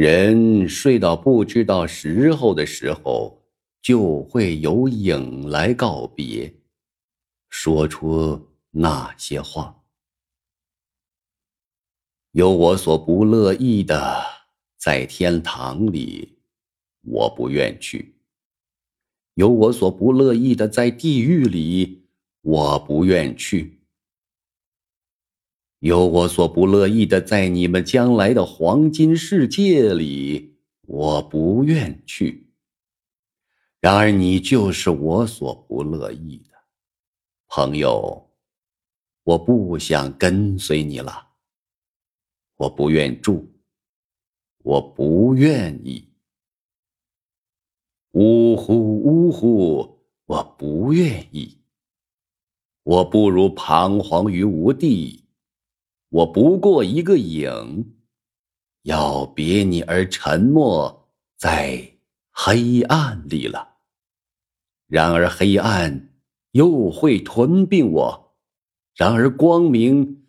人睡到不知道时候的时候，就会有影来告别，说出那些话。有我所不乐意的，在天堂里，我不愿去；有我所不乐意的，在地狱里，我不愿去。有我所不乐意的，在你们将来的黄金世界里，我不愿去。然而你就是我所不乐意的，朋友，我不想跟随你了。我不愿住，我不愿意。呜呼呜呼，我不愿意。我不如彷徨于无地。我不过一个影，要别你而沉默在黑暗里了。然而黑暗又会吞并我，然而光明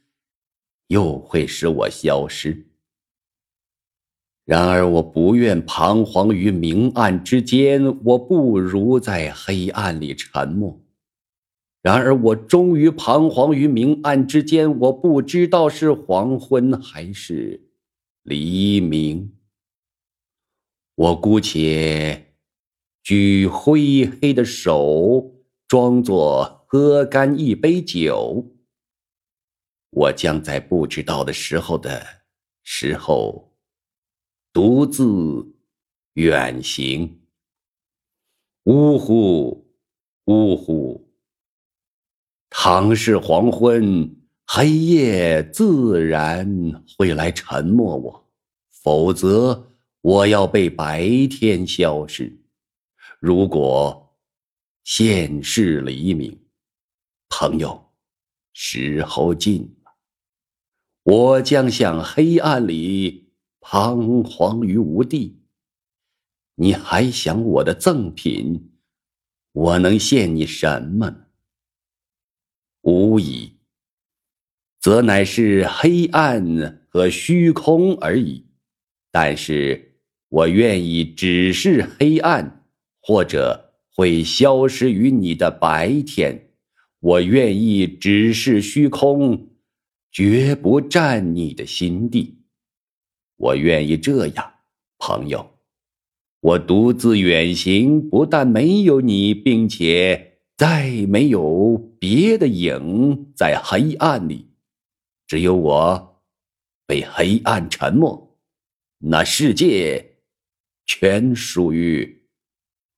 又会使我消失。然而我不愿彷徨于明暗之间，我不如在黑暗里沉默。然而，我终于彷徨于明暗之间，我不知道是黄昏还是黎明。我姑且举灰黑的手，装作喝干一杯酒。我将在不知道的时候的时候，独自远行。呜呼，呜呼！倘是黄昏，黑夜自然会来沉默我；否则，我要被白天消失。如果现世黎明，朋友，时候近了，我将向黑暗里彷徨于无地。你还想我的赠品？我能献你什么呢？无疑，则乃是黑暗和虚空而已。但是我愿意只是黑暗，或者会消失于你的白天。我愿意只是虚空，绝不占你的心地。我愿意这样，朋友。我独自远行，不但没有你，并且。再没有别的影在黑暗里，只有我被黑暗沉默。那世界全属于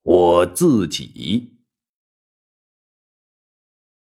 我自己。